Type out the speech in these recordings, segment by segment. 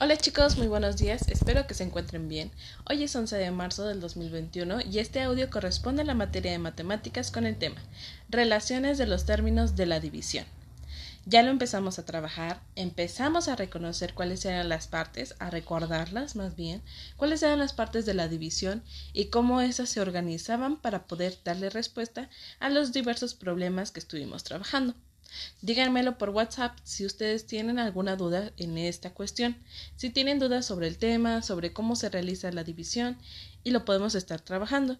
Hola chicos, muy buenos días, espero que se encuentren bien. Hoy es 11 de marzo del 2021 y este audio corresponde a la materia de matemáticas con el tema Relaciones de los términos de la división. Ya lo empezamos a trabajar, empezamos a reconocer cuáles eran las partes, a recordarlas más bien, cuáles eran las partes de la división y cómo esas se organizaban para poder darle respuesta a los diversos problemas que estuvimos trabajando. Díganmelo por WhatsApp si ustedes tienen alguna duda en esta cuestión, si tienen dudas sobre el tema, sobre cómo se realiza la división y lo podemos estar trabajando.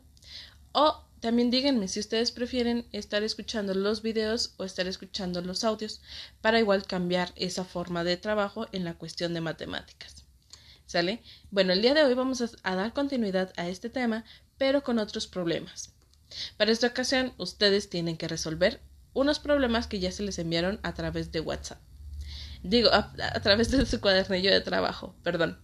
O también díganme si ustedes prefieren estar escuchando los videos o estar escuchando los audios para igual cambiar esa forma de trabajo en la cuestión de matemáticas. ¿Sale? Bueno, el día de hoy vamos a, dar continuidad a este tema, pero con otros problemas. Para esta ocasión, ustedes tienen que resolver unos problemas que ya se les enviaron a través de WhatsApp. Digo, a, través de su cuadernillo de trabajo, perdón.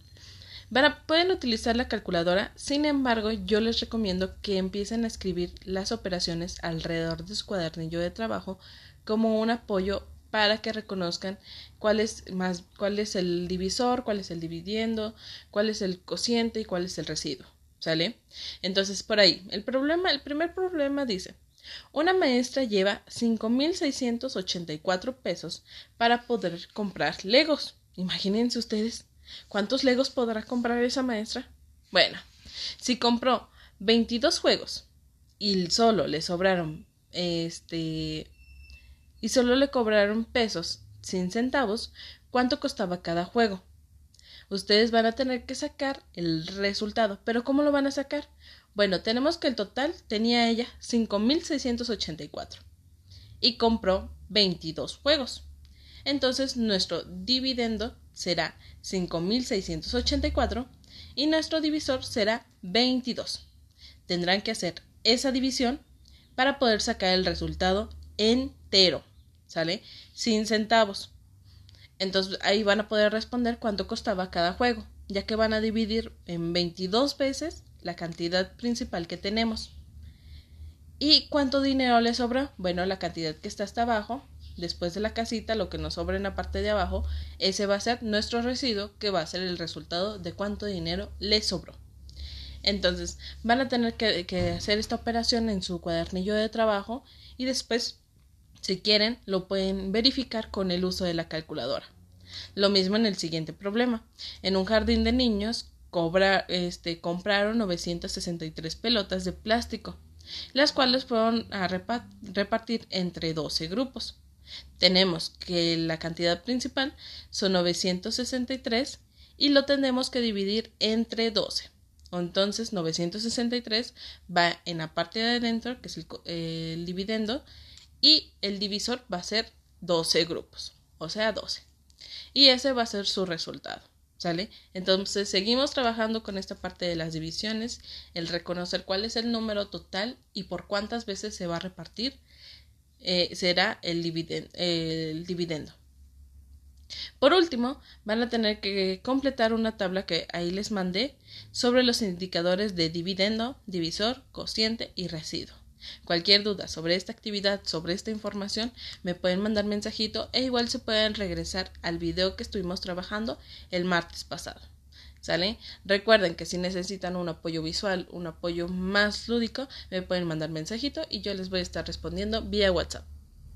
pueden utilizar la calculadora, sin embargo, yo les recomiendo que empiecen a escribir las operaciones alrededor de su cuadernillo de trabajo como un apoyo para que reconozcan cuál es más cuál es el divisor, cuál es el dividiendo, cuál es el cociente y cuál es el residuo. ¿Sale? Entonces, por ahí, el problema, el primer problema dice una maestra lleva 5.684 pesos para poder comprar legos. Imagínense ustedes cuántos legos podrá comprar esa maestra. Bueno, si compró 22 juegos y solo le sobraron este y solo le cobraron pesos sin centavos, ¿cuánto costaba cada juego? Ustedes van a tener que sacar el resultado, pero ¿cómo lo van a sacar? Bueno, tenemos que el total tenía ella 5.684 y compró 22 juegos. Entonces nuestro dividendo será 5.684 y nuestro divisor será 22. Tendrán que hacer esa división para poder sacar el resultado entero, ¿sale? Sin centavos. Entonces ahí van a poder responder cuánto costaba cada juego, ya que van a dividir en 22 veces la cantidad principal que tenemos. ¿Y cuánto dinero le sobra? Bueno, la cantidad que está hasta abajo, después de la casita, lo que nos sobra en la parte de abajo, ese va a ser nuestro residuo, que va a ser el resultado de cuánto dinero le sobró. Entonces, van a tener que, que hacer esta operación en su cuadernillo de trabajo y después, si quieren, lo pueden verificar con el uso de la calculadora. Lo mismo en el siguiente problema. En un jardín de niños cobra, este, compraron 963 pelotas de plástico, las cuales fueron a repartir entre 12 grupos. Tenemos que la cantidad principal son 963 y lo tenemos que dividir entre 12. Entonces 963 va en la parte de adentro, que es el, el dividendo, y el divisor va a ser 12 grupos, o sea 12. Y ese va a ser su resultado. ¿Sale? Entonces seguimos trabajando con esta parte de las divisiones, el reconocer cuál es el número total y por cuántas veces se va a repartir eh, será el, el dividendo. Por último, van a tener que completar una tabla que ahí les mandé sobre los indicadores de dividendo, divisor, cociente y residuo. Cualquier duda sobre esta actividad, sobre esta información, me pueden mandar mensajito e igual se pueden regresar al video que estuvimos trabajando el martes pasado. ¿Sale? Recuerden que si necesitan un apoyo visual, un apoyo más lúdico, me pueden mandar mensajito y yo les voy a estar respondiendo vía WhatsApp.